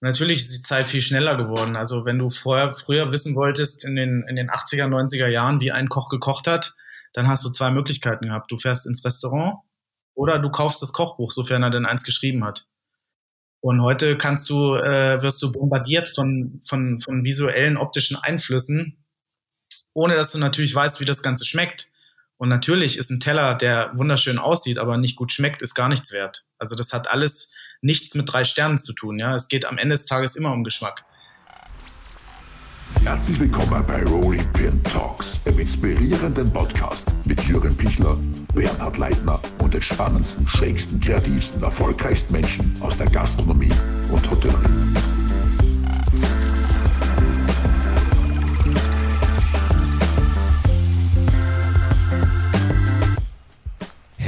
Natürlich ist die Zeit viel schneller geworden. Also wenn du vorher, früher wissen wolltest, in den, in den 80er, 90er Jahren, wie ein Koch gekocht hat, dann hast du zwei Möglichkeiten gehabt. Du fährst ins Restaurant oder du kaufst das Kochbuch, sofern er denn eins geschrieben hat. Und heute kannst du, äh, wirst du bombardiert von, von, von visuellen, optischen Einflüssen, ohne dass du natürlich weißt, wie das Ganze schmeckt. Und natürlich ist ein Teller, der wunderschön aussieht, aber nicht gut schmeckt, ist gar nichts wert. Also das hat alles nichts mit drei Sternen zu tun. Ja, es geht am Ende des Tages immer um Geschmack. Herzlich willkommen bei Rolling Pin Talks, dem inspirierenden Podcast mit Jürgen Pichler, Bernhard Leitner und den spannendsten, schrägsten, kreativsten, erfolgreichsten Menschen aus der Gastronomie und Hotellerie.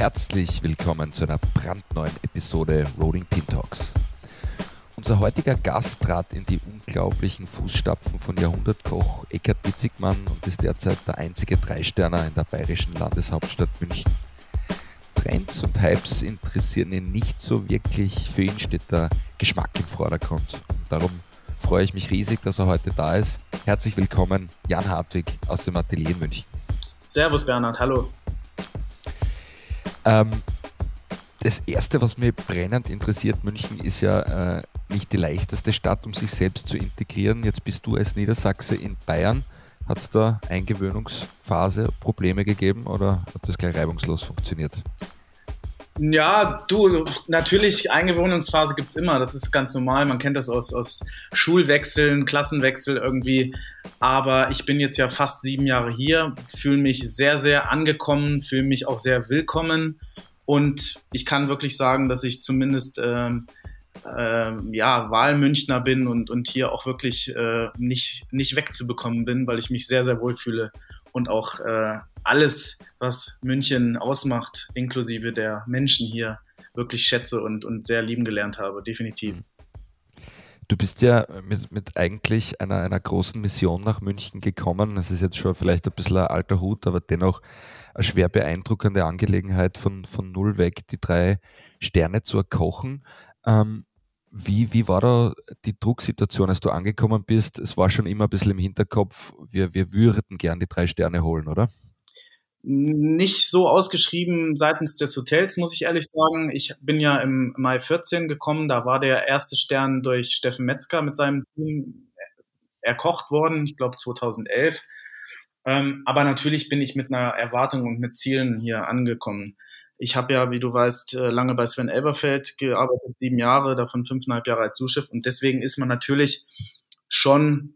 Herzlich willkommen zu einer brandneuen Episode Rolling Pin Talks. Unser heutiger Gast trat in die unglaublichen Fußstapfen von Jahrhundertkoch Eckhard Witzigmann und ist derzeit der einzige Dreisterner in der bayerischen Landeshauptstadt München. Trends und Hypes interessieren ihn nicht so wirklich. Für ihn steht der Geschmack im Vordergrund. Und darum freue ich mich riesig, dass er heute da ist. Herzlich willkommen, Jan Hartwig aus dem Atelier München. Servus Bernhard, hallo. Ähm, das Erste, was mich brennend interessiert, München ist ja äh, nicht die leichteste Stadt, um sich selbst zu integrieren. Jetzt bist du als Niedersachse in Bayern. Hat es da Eingewöhnungsphase Probleme gegeben oder hat das gleich reibungslos funktioniert? Ja, du, natürlich, Eingewöhnungsphase gibt es immer. Das ist ganz normal. Man kennt das aus, aus Schulwechseln, Klassenwechsel irgendwie. Aber ich bin jetzt ja fast sieben Jahre hier, fühle mich sehr, sehr angekommen, fühle mich auch sehr willkommen. Und ich kann wirklich sagen, dass ich zumindest ähm, äh, ja, Wahlmünchner bin und, und hier auch wirklich äh, nicht, nicht wegzubekommen bin, weil ich mich sehr, sehr wohl fühle und auch äh, alles, was München ausmacht, inklusive der Menschen hier, wirklich schätze und, und sehr lieben gelernt habe, definitiv. Mhm. Du bist ja mit, mit eigentlich einer, einer großen Mission nach München gekommen. Das ist jetzt schon vielleicht ein bisschen ein alter Hut, aber dennoch eine schwer beeindruckende Angelegenheit von, von null weg, die drei Sterne zu erkochen. Ähm, wie, wie war da die Drucksituation, als du angekommen bist? Es war schon immer ein bisschen im Hinterkopf, wir, wir würden gern die drei Sterne holen, oder? Nicht so ausgeschrieben seitens des Hotels, muss ich ehrlich sagen. Ich bin ja im Mai 14 gekommen, da war der erste Stern durch Steffen Metzger mit seinem Team erkocht worden, ich glaube 2011. Ähm, aber natürlich bin ich mit einer Erwartung und mit Zielen hier angekommen. Ich habe ja, wie du weißt, äh, lange bei Sven Elberfeld gearbeitet, sieben Jahre, davon fünfeinhalb Jahre als Zuschef. Und deswegen ist man natürlich schon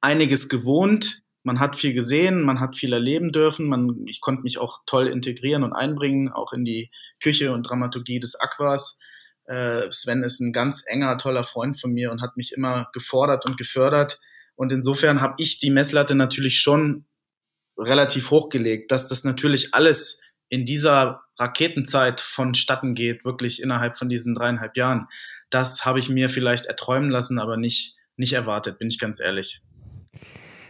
einiges gewohnt. Man hat viel gesehen, man hat viel erleben dürfen. Man, ich konnte mich auch toll integrieren und einbringen, auch in die Küche und Dramaturgie des Aquas. Äh, Sven ist ein ganz enger, toller Freund von mir und hat mich immer gefordert und gefördert. Und insofern habe ich die Messlatte natürlich schon relativ hochgelegt, dass das natürlich alles in dieser Raketenzeit vonstatten geht, wirklich innerhalb von diesen dreieinhalb Jahren, das habe ich mir vielleicht erträumen lassen, aber nicht, nicht erwartet, bin ich ganz ehrlich.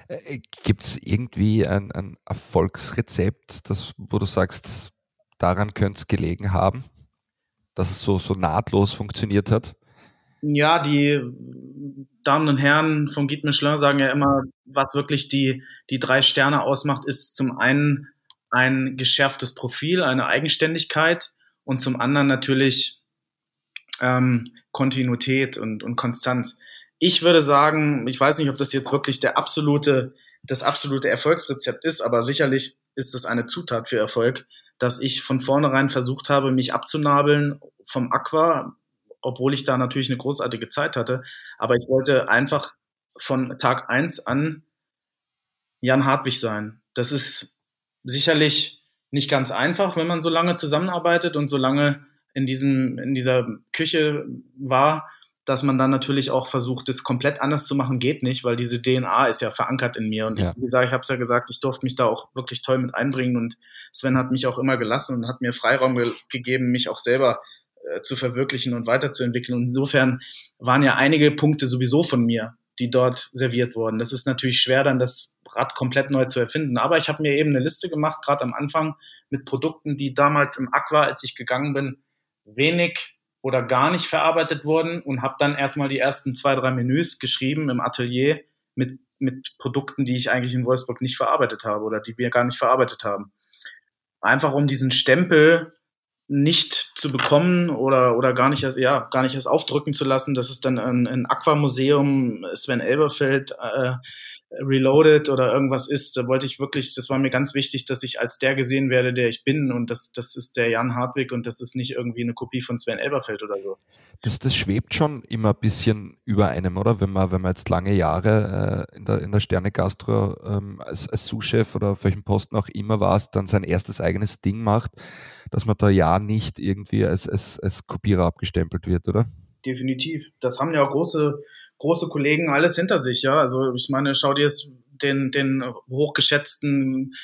Äh, Gibt es irgendwie ein, ein Erfolgsrezept, das, wo du sagst, daran könnte es gelegen haben, dass es so, so nahtlos funktioniert hat? Ja, die Damen und Herren von Guide Michelin sagen ja immer, was wirklich die, die drei Sterne ausmacht, ist zum einen ein geschärftes Profil, eine Eigenständigkeit und zum anderen natürlich ähm, Kontinuität und, und Konstanz. Ich würde sagen, ich weiß nicht, ob das jetzt wirklich der absolute, das absolute Erfolgsrezept ist, aber sicherlich ist es eine Zutat für Erfolg, dass ich von vornherein versucht habe, mich abzunabeln vom Aqua, obwohl ich da natürlich eine großartige Zeit hatte. Aber ich wollte einfach von Tag eins an Jan Hartwig sein. Das ist sicherlich nicht ganz einfach, wenn man so lange zusammenarbeitet und so lange in, diesem, in dieser Küche war, dass man dann natürlich auch versucht, das komplett anders zu machen, geht nicht, weil diese DNA ist ja verankert in mir. Und ja. wie gesagt, ich habe es ja gesagt, ich durfte mich da auch wirklich toll mit einbringen und Sven hat mich auch immer gelassen und hat mir Freiraum ge gegeben, mich auch selber äh, zu verwirklichen und weiterzuentwickeln. Und insofern waren ja einige Punkte sowieso von mir, die dort serviert wurden. Das ist natürlich schwer, dann das Rad komplett neu zu erfinden. Aber ich habe mir eben eine Liste gemacht, gerade am Anfang, mit Produkten, die damals im Aqua, als ich gegangen bin, wenig oder gar nicht verarbeitet wurden und habe dann erstmal die ersten zwei, drei Menüs geschrieben im Atelier mit, mit Produkten, die ich eigentlich in Wolfsburg nicht verarbeitet habe oder die wir gar nicht verarbeitet haben. Einfach um diesen Stempel nicht zu bekommen oder, oder gar nicht erst, ja, gar nicht erst aufdrücken zu lassen, dass es dann ein, ein Aquamuseum Sven Elberfeld äh, Reloaded oder irgendwas ist, da wollte ich wirklich, das war mir ganz wichtig, dass ich als der gesehen werde, der ich bin und das, das ist der Jan Hartwig und das ist nicht irgendwie eine Kopie von Sven Elberfeld oder so. Das, das schwebt schon immer ein bisschen über einem, oder? Wenn man, wenn man jetzt lange Jahre äh, in der, in der Sterne Gastro ähm, als, als Sous-Chef oder auf welchem Posten auch immer war, dann sein erstes eigenes Ding macht, dass man da ja nicht irgendwie als, als, als Kopierer abgestempelt wird, oder? definitiv. Das haben ja auch große, große Kollegen alles hinter sich, ja. Also ich meine, schau dir jetzt den, den hochgeschätzten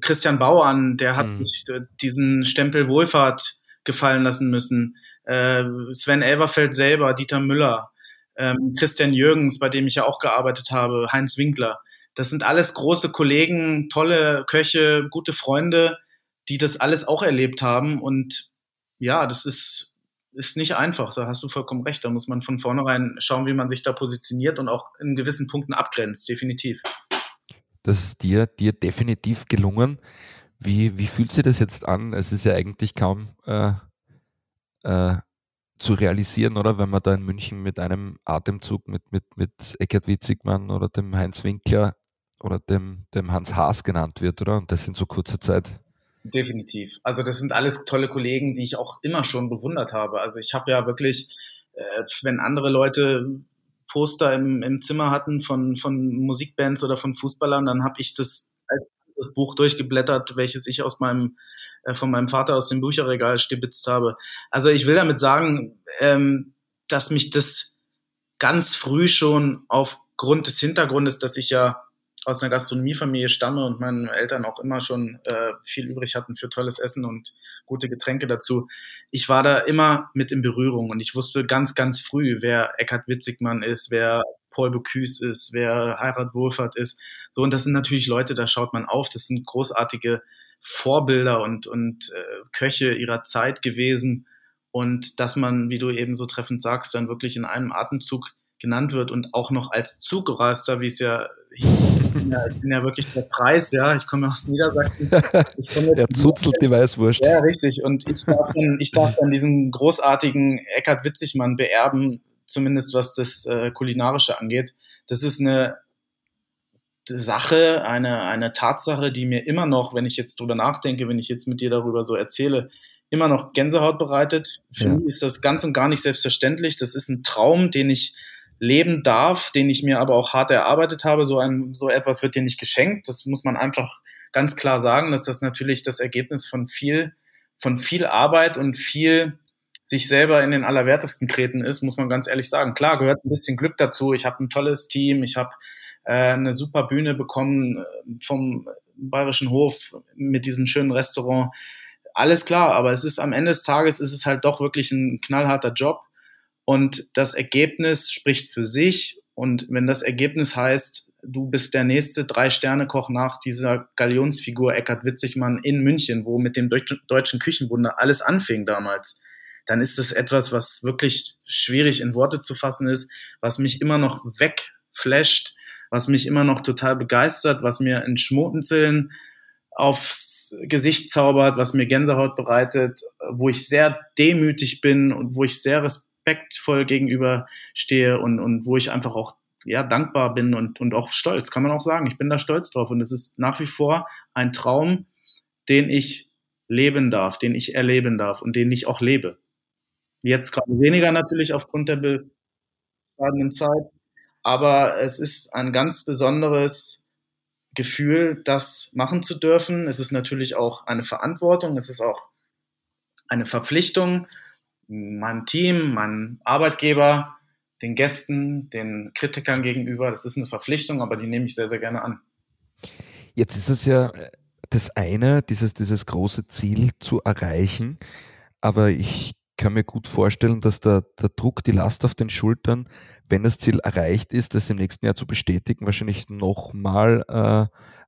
Christian Bau an, der hat mhm. sich diesen Stempel Wohlfahrt gefallen lassen müssen. Äh, Sven Elverfeld selber, Dieter Müller, ähm, Christian Jürgens, bei dem ich ja auch gearbeitet habe, Heinz Winkler. Das sind alles große Kollegen, tolle Köche, gute Freunde, die das alles auch erlebt haben. Und ja, das ist ist nicht einfach, da hast du vollkommen recht. Da muss man von vornherein schauen, wie man sich da positioniert und auch in gewissen Punkten abgrenzt, definitiv. Das ist dir, dir definitiv gelungen. Wie, wie fühlt sich das jetzt an? Es ist ja eigentlich kaum äh, äh, zu realisieren, oder? Wenn man da in München mit einem Atemzug mit, mit, mit Eckhard Witzigmann oder dem Heinz Winkler oder dem, dem Hans Haas genannt wird, oder? Und das in so kurzer Zeit. Definitiv. Also das sind alles tolle Kollegen, die ich auch immer schon bewundert habe. Also ich habe ja wirklich, äh, wenn andere Leute Poster im, im Zimmer hatten von, von Musikbands oder von Fußballern, dann habe ich das als das Buch durchgeblättert, welches ich aus meinem äh, von meinem Vater aus dem Bücherregal stibitzt habe. Also ich will damit sagen, ähm, dass mich das ganz früh schon aufgrund des Hintergrundes, dass ich ja aus einer Gastronomiefamilie stamme und meine Eltern auch immer schon äh, viel übrig hatten für tolles Essen und gute Getränke dazu. Ich war da immer mit in Berührung und ich wusste ganz, ganz früh, wer Eckhard Witzigmann ist, wer Paul Bocuse ist, wer Heirat Wohlfahrt ist. So, und das sind natürlich Leute, da schaut man auf. Das sind großartige Vorbilder und, und äh, Köche ihrer Zeit gewesen. Und dass man, wie du eben so treffend sagst, dann wirklich in einem Atemzug genannt wird und auch noch als Zugreister, wie es ja bin ja, ich bin ja wirklich der Preis, ja. Ich komme aus Niedersachsen. Ich komme jetzt der zuzelt die Weißwurst. Ja, richtig. Und ich darf dann, ich darf dann diesen großartigen Eckhard Witzigmann beerben, zumindest was das äh, Kulinarische angeht. Das ist eine Sache, eine, eine Tatsache, die mir immer noch, wenn ich jetzt drüber nachdenke, wenn ich jetzt mit dir darüber so erzähle, immer noch Gänsehaut bereitet. Für ja. mich ist das ganz und gar nicht selbstverständlich. Das ist ein Traum, den ich leben darf, den ich mir aber auch hart erarbeitet habe. So, ein, so etwas wird dir nicht geschenkt. Das muss man einfach ganz klar sagen, dass das natürlich das Ergebnis von viel, von viel Arbeit und viel sich selber in den Allerwertesten treten ist, muss man ganz ehrlich sagen. Klar, gehört ein bisschen Glück dazu. Ich habe ein tolles Team, ich habe äh, eine super Bühne bekommen äh, vom Bayerischen Hof mit diesem schönen Restaurant. Alles klar, aber es ist am Ende des Tages ist es halt doch wirklich ein knallharter Job. Und das Ergebnis spricht für sich. Und wenn das Ergebnis heißt, du bist der nächste Drei-Sterne-Koch nach dieser Galionsfigur Eckhard Witzigmann in München, wo mit dem Deutschen Küchenwunder alles anfing damals, dann ist das etwas, was wirklich schwierig in Worte zu fassen ist, was mich immer noch wegflasht, was mich immer noch total begeistert, was mir in Schmotenzeln aufs Gesicht zaubert, was mir Gänsehaut bereitet, wo ich sehr demütig bin und wo ich sehr respektiere respektvoll gegenüberstehe und, und wo ich einfach auch ja, dankbar bin und, und auch stolz, kann man auch sagen. Ich bin da stolz drauf und es ist nach wie vor ein Traum, den ich leben darf, den ich erleben darf und den ich auch lebe. Jetzt gerade weniger natürlich aufgrund der bescheidenen Zeit, aber es ist ein ganz besonderes Gefühl, das machen zu dürfen. Es ist natürlich auch eine Verantwortung, es ist auch eine Verpflichtung meinem Team, meinem Arbeitgeber, den Gästen, den Kritikern gegenüber. Das ist eine Verpflichtung, aber die nehme ich sehr, sehr gerne an. Jetzt ist es ja das eine, dieses, dieses große Ziel zu erreichen, aber ich kann mir gut vorstellen, dass der, der Druck, die Last auf den Schultern, wenn das Ziel erreicht ist, das im nächsten Jahr zu bestätigen, wahrscheinlich nochmal äh,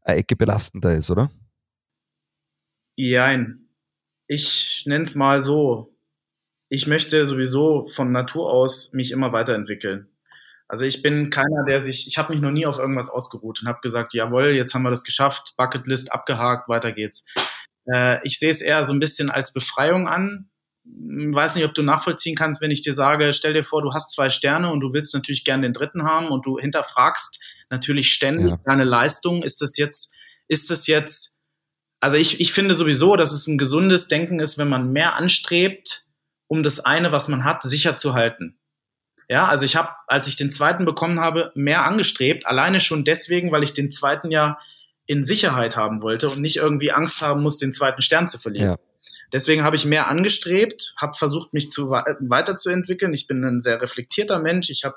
eine Ecke belastender ist, oder? Jein. Ich nenne es mal so ich möchte sowieso von Natur aus mich immer weiterentwickeln. Also ich bin keiner, der sich, ich habe mich noch nie auf irgendwas ausgeruht und habe gesagt, jawohl, jetzt haben wir das geschafft, Bucketlist abgehakt, weiter geht's. Äh, ich sehe es eher so ein bisschen als Befreiung an. Ich weiß nicht, ob du nachvollziehen kannst, wenn ich dir sage, stell dir vor, du hast zwei Sterne und du willst natürlich gerne den dritten haben und du hinterfragst natürlich ständig ja. deine Leistung. Ist das jetzt, ist das jetzt, also ich, ich finde sowieso, dass es ein gesundes Denken ist, wenn man mehr anstrebt, um das eine, was man hat, sicher zu halten. Ja, also ich habe, als ich den zweiten bekommen habe, mehr angestrebt, alleine schon deswegen, weil ich den zweiten ja in Sicherheit haben wollte und nicht irgendwie Angst haben muss, den zweiten Stern zu verlieren. Ja. Deswegen habe ich mehr angestrebt, habe versucht, mich zu, weiterzuentwickeln. Ich bin ein sehr reflektierter Mensch. Ich habe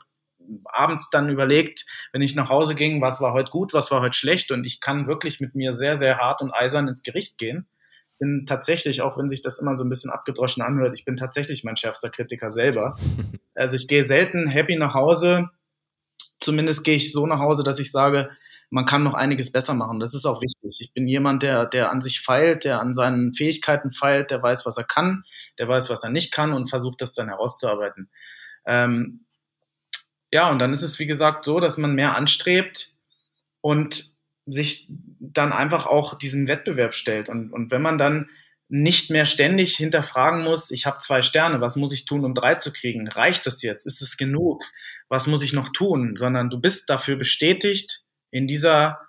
abends dann überlegt, wenn ich nach Hause ging, was war heute gut, was war heute schlecht. Und ich kann wirklich mit mir sehr, sehr hart und eisern ins Gericht gehen bin tatsächlich, auch wenn sich das immer so ein bisschen abgedroschen anhört, ich bin tatsächlich mein schärfster Kritiker selber. Also ich gehe selten happy nach Hause. Zumindest gehe ich so nach Hause, dass ich sage, man kann noch einiges besser machen. Das ist auch wichtig. Ich bin jemand, der, der an sich feilt, der an seinen Fähigkeiten feilt, der weiß, was er kann, der weiß, was er nicht kann und versucht, das dann herauszuarbeiten. Ähm, ja, und dann ist es, wie gesagt, so, dass man mehr anstrebt und sich dann einfach auch diesem Wettbewerb stellt. Und, und wenn man dann nicht mehr ständig hinterfragen muss, ich habe zwei Sterne, was muss ich tun, um drei zu kriegen? Reicht das jetzt? Ist es genug? Was muss ich noch tun? Sondern du bist dafür bestätigt, in dieser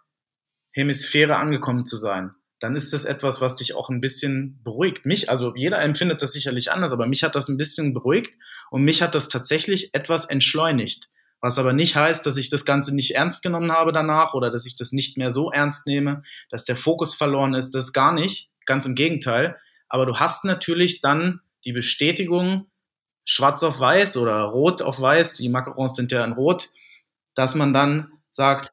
Hemisphäre angekommen zu sein. Dann ist das etwas, was dich auch ein bisschen beruhigt. Mich, also jeder empfindet das sicherlich anders, aber mich hat das ein bisschen beruhigt und mich hat das tatsächlich etwas entschleunigt. Was aber nicht heißt, dass ich das Ganze nicht ernst genommen habe danach oder dass ich das nicht mehr so ernst nehme, dass der Fokus verloren ist. Das gar nicht. Ganz im Gegenteil. Aber du hast natürlich dann die Bestätigung, schwarz auf weiß oder rot auf weiß, die Macarons sind ja in rot, dass man dann sagt,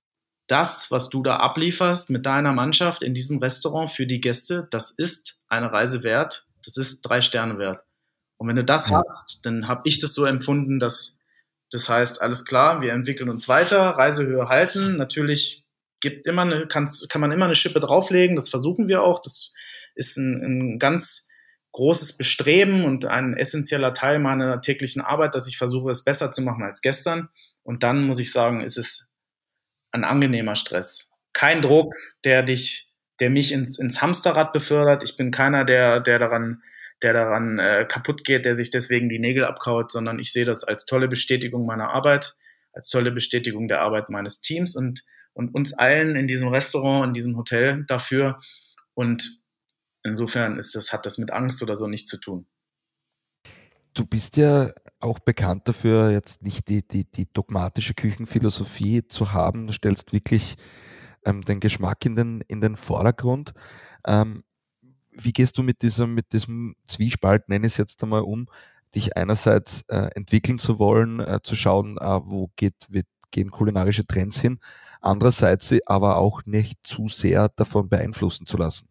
das, was du da ablieferst mit deiner Mannschaft in diesem Restaurant für die Gäste, das ist eine Reise wert, das ist drei Sterne wert. Und wenn du das ja. hast, dann habe ich das so empfunden, dass das heißt, alles klar, wir entwickeln uns weiter, Reisehöhe halten. Natürlich gibt immer eine, kann man immer eine Schippe drauflegen, das versuchen wir auch. Das ist ein, ein ganz großes Bestreben und ein essentieller Teil meiner täglichen Arbeit, dass ich versuche, es besser zu machen als gestern. Und dann muss ich sagen, ist es ein angenehmer Stress. Kein Druck, der dich, der mich ins, ins Hamsterrad befördert. Ich bin keiner, der, der daran der daran äh, kaputt geht, der sich deswegen die Nägel abkaut, sondern ich sehe das als tolle Bestätigung meiner Arbeit, als tolle Bestätigung der Arbeit meines Teams und, und uns allen in diesem Restaurant, in diesem Hotel dafür. Und insofern ist das, hat das mit Angst oder so nichts zu tun. Du bist ja auch bekannt dafür, jetzt nicht die, die, die dogmatische Küchenphilosophie zu haben. Du stellst wirklich ähm, den Geschmack in den, in den Vordergrund. Ähm, wie gehst du mit diesem, mit diesem Zwiespalt, nenne ich es jetzt einmal um, dich einerseits äh, entwickeln zu wollen, äh, zu schauen, äh, wo geht, wird, gehen kulinarische Trends hin, andererseits sie aber auch nicht zu sehr davon beeinflussen zu lassen?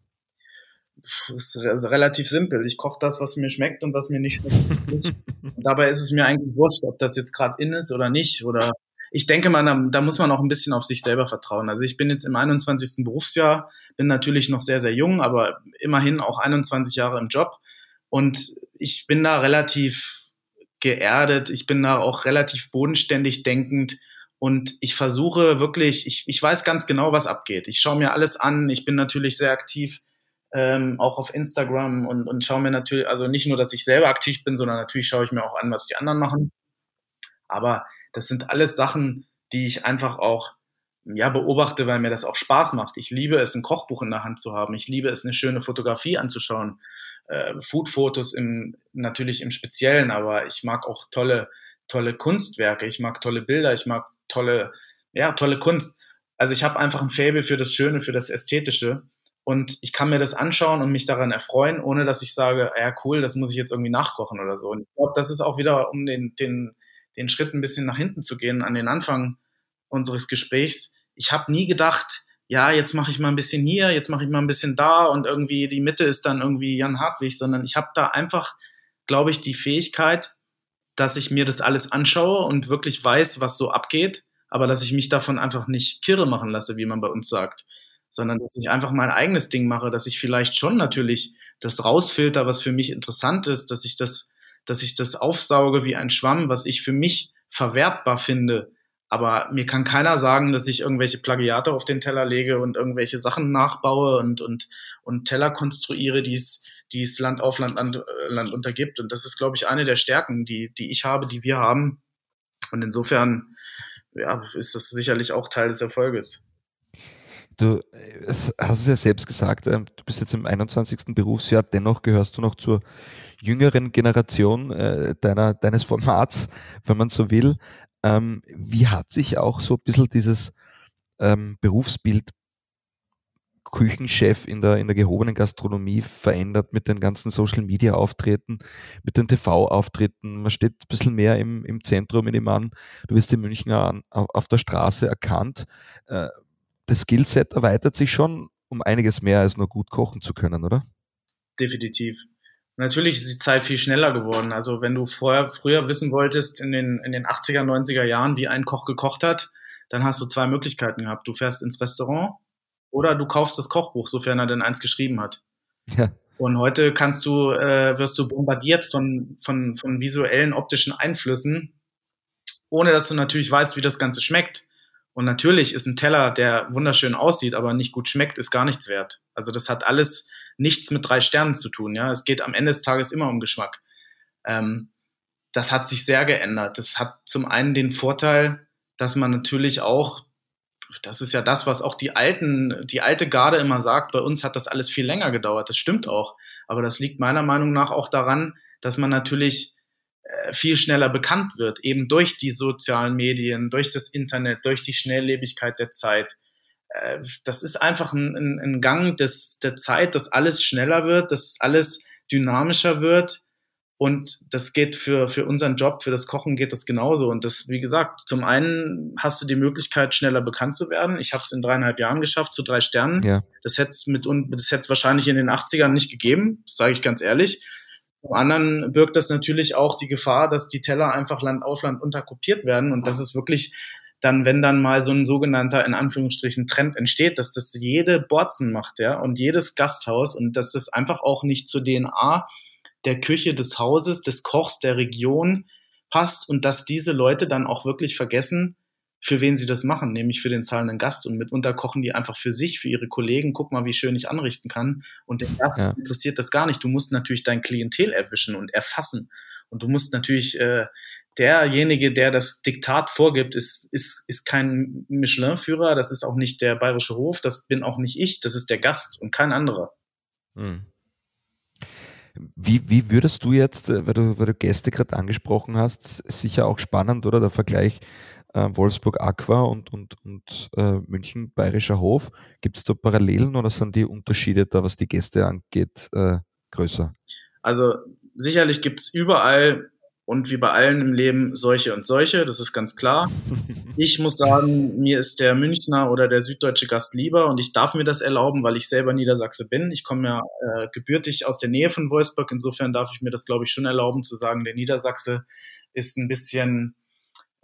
Das ist also relativ simpel. Ich koche das, was mir schmeckt und was mir nicht schmeckt. und dabei ist es mir eigentlich wurscht, ob das jetzt gerade in ist oder nicht. Oder ich denke mal, da, muss man auch ein bisschen auf sich selber vertrauen. Also ich bin jetzt im 21. Berufsjahr bin natürlich noch sehr, sehr jung, aber immerhin auch 21 Jahre im Job. Und ich bin da relativ geerdet, ich bin da auch relativ bodenständig denkend und ich versuche wirklich, ich, ich weiß ganz genau, was abgeht. Ich schaue mir alles an, ich bin natürlich sehr aktiv, ähm, auch auf Instagram und, und schaue mir natürlich, also nicht nur, dass ich selber aktiv bin, sondern natürlich schaue ich mir auch an, was die anderen machen. Aber das sind alles Sachen, die ich einfach auch ja, beobachte, weil mir das auch Spaß macht. Ich liebe es, ein Kochbuch in der Hand zu haben. Ich liebe es, eine schöne Fotografie anzuschauen. Äh, Foodfotos im, natürlich im Speziellen, aber ich mag auch tolle, tolle Kunstwerke. Ich mag tolle Bilder. Ich mag tolle, ja, tolle Kunst. Also ich habe einfach ein Faible für das Schöne, für das Ästhetische. Und ich kann mir das anschauen und mich daran erfreuen, ohne dass ich sage, ja cool, das muss ich jetzt irgendwie nachkochen oder so. Und ich glaube, das ist auch wieder, um den, den, den Schritt ein bisschen nach hinten zu gehen, an den Anfang unseres Gesprächs. Ich habe nie gedacht, ja, jetzt mache ich mal ein bisschen hier, jetzt mache ich mal ein bisschen da und irgendwie die Mitte ist dann irgendwie Jan Hartwig, sondern ich habe da einfach, glaube ich, die Fähigkeit, dass ich mir das alles anschaue und wirklich weiß, was so abgeht, aber dass ich mich davon einfach nicht kirre machen lasse, wie man bei uns sagt, sondern dass ich einfach mein eigenes Ding mache, dass ich vielleicht schon natürlich das rausfilter, was für mich interessant ist, dass ich das dass ich das aufsauge wie ein Schwamm, was ich für mich verwertbar finde. Aber mir kann keiner sagen, dass ich irgendwelche Plagiate auf den Teller lege und irgendwelche Sachen nachbaue und, und, und Teller konstruiere, die es, die es Land auf Land, Land, äh, Land untergibt. Und das ist, glaube ich, eine der Stärken, die, die ich habe, die wir haben. Und insofern ja, ist das sicherlich auch Teil des Erfolges. Du hast es ja selbst gesagt, ähm, du bist jetzt im 21. Berufsjahr, dennoch gehörst du noch zur jüngeren Generation äh, deiner, deines Formats, wenn man so will. Ähm, wie hat sich auch so ein bisschen dieses ähm, Berufsbild Küchenchef in der, in der gehobenen Gastronomie verändert mit den ganzen Social Media Auftritten, mit den TV-Auftritten. Man steht ein bisschen mehr im, im Zentrum, in dem an. Du wirst in München auf der Straße erkannt. Das Skillset erweitert sich schon um einiges mehr als nur gut kochen zu können, oder? Definitiv. Natürlich ist die Zeit viel schneller geworden. Also wenn du vorher, früher wissen wolltest, in den, in den 80er, 90er Jahren, wie ein Koch gekocht hat, dann hast du zwei Möglichkeiten gehabt. Du fährst ins Restaurant oder du kaufst das Kochbuch, sofern er denn eins geschrieben hat. Ja. Und heute kannst du, äh, wirst du bombardiert von, von, von visuellen, optischen Einflüssen, ohne dass du natürlich weißt, wie das Ganze schmeckt. Und natürlich ist ein Teller, der wunderschön aussieht, aber nicht gut schmeckt, ist gar nichts wert. Also das hat alles nichts mit drei Sternen zu tun. Ja, es geht am Ende des Tages immer um Geschmack. Ähm, das hat sich sehr geändert. Das hat zum einen den Vorteil, dass man natürlich auch, das ist ja das, was auch die alten, die alte Garde immer sagt, bei uns hat das alles viel länger gedauert. Das stimmt auch. Aber das liegt meiner Meinung nach auch daran, dass man natürlich viel schneller bekannt wird, eben durch die sozialen Medien, durch das Internet, durch die Schnelllebigkeit der Zeit. Äh, das ist einfach ein, ein, ein Gang des, der Zeit, dass alles schneller wird, dass alles dynamischer wird. Und das geht für, für unseren Job, für das Kochen geht das genauso. Und das, wie gesagt, zum einen hast du die Möglichkeit, schneller bekannt zu werden. Ich habe es in dreieinhalb Jahren geschafft, zu drei Sternen. Ja. Das hätte es mit das hätte wahrscheinlich in den 80ern nicht gegeben, sage ich ganz ehrlich. Zum anderen birgt das natürlich auch die Gefahr, dass die Teller einfach Land auf Land unterkopiert werden. Und das ist wirklich dann, wenn dann mal so ein sogenannter, in Anführungsstrichen, Trend entsteht, dass das jede Borzen macht, ja, und jedes Gasthaus und dass das einfach auch nicht zur DNA der Küche des Hauses, des Kochs, der Region passt und dass diese Leute dann auch wirklich vergessen, für wen sie das machen, nämlich für den zahlenden Gast. Und mitunter kochen die einfach für sich, für ihre Kollegen. Guck mal, wie schön ich anrichten kann. Und den Gast ja. interessiert das gar nicht. Du musst natürlich dein Klientel erwischen und erfassen. Und du musst natürlich äh, derjenige, der das Diktat vorgibt, ist, ist, ist kein Michelin-Führer, das ist auch nicht der bayerische Hof, das bin auch nicht ich, das ist der Gast und kein anderer. Hm. Wie, wie würdest du jetzt, äh, weil du, weil du Gäste gerade angesprochen hast, sicher auch spannend, oder der Vergleich äh, Wolfsburg Aqua und, und, und äh, München Bayerischer Hof. Gibt es da Parallelen oder sind die Unterschiede da, was die Gäste angeht, äh, größer? Also sicherlich gibt es überall und wie bei allen im Leben solche und solche, das ist ganz klar. Ich muss sagen, mir ist der Münchner oder der süddeutsche Gast lieber und ich darf mir das erlauben, weil ich selber Niedersachse bin. Ich komme ja äh, gebürtig aus der Nähe von Wolfsburg, insofern darf ich mir das, glaube ich, schon erlauben zu sagen, der Niedersachse ist ein bisschen,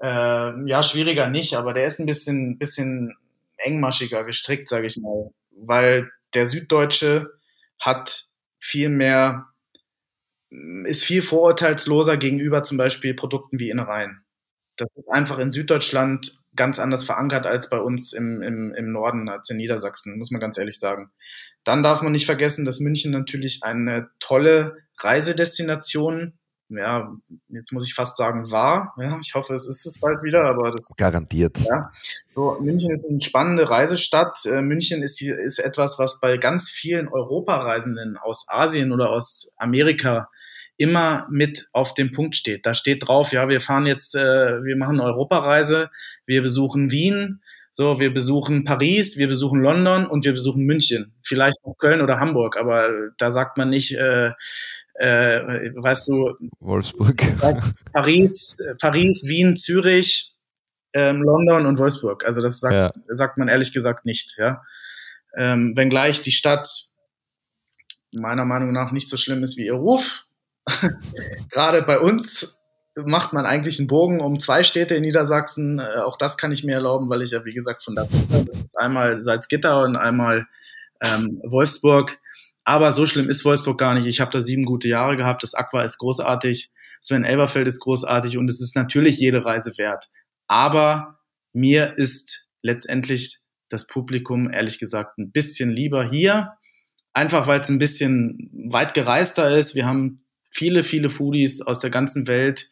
äh, ja, schwieriger nicht, aber der ist ein bisschen, bisschen engmaschiger gestrickt, sage ich mal, weil der Süddeutsche hat viel mehr ist viel vorurteilsloser gegenüber zum Beispiel Produkten wie Innereien. Das ist einfach in Süddeutschland ganz anders verankert als bei uns im, im, im Norden, als in Niedersachsen, muss man ganz ehrlich sagen. Dann darf man nicht vergessen, dass München natürlich eine tolle Reisedestination ja, jetzt muss ich fast sagen, war. Ja, ich hoffe, es ist es bald wieder, aber das. Garantiert. Ja. So, München ist eine spannende Reisestadt. Äh, München ist, ist etwas, was bei ganz vielen Europareisenden aus Asien oder aus Amerika immer mit auf dem Punkt steht. Da steht drauf, ja, wir fahren jetzt, äh, wir machen eine Europareise, wir besuchen Wien, so, wir besuchen Paris, wir besuchen London und wir besuchen München. Vielleicht noch Köln oder Hamburg, aber da sagt man nicht, äh, äh, weißt du, Wolfsburg. Paris, Paris, Wien, Zürich, ähm, London und Wolfsburg. Also das sagt, ja. sagt man ehrlich gesagt nicht, ja. Ähm, wenngleich die Stadt meiner Meinung nach nicht so schlimm ist wie ihr Ruf, Gerade bei uns macht man eigentlich einen Bogen um zwei Städte in Niedersachsen. Äh, auch das kann ich mir erlauben, weil ich ja, wie gesagt, von da bin. Das ist einmal Salzgitter und einmal ähm, Wolfsburg. Aber so schlimm ist Wolfsburg gar nicht. Ich habe da sieben gute Jahre gehabt. Das Aqua ist großartig. Sven Elberfeld ist großartig und es ist natürlich jede Reise wert. Aber mir ist letztendlich das Publikum ehrlich gesagt ein bisschen lieber hier, einfach weil es ein bisschen weit gereister ist. Wir haben viele, viele Foodies aus der ganzen Welt,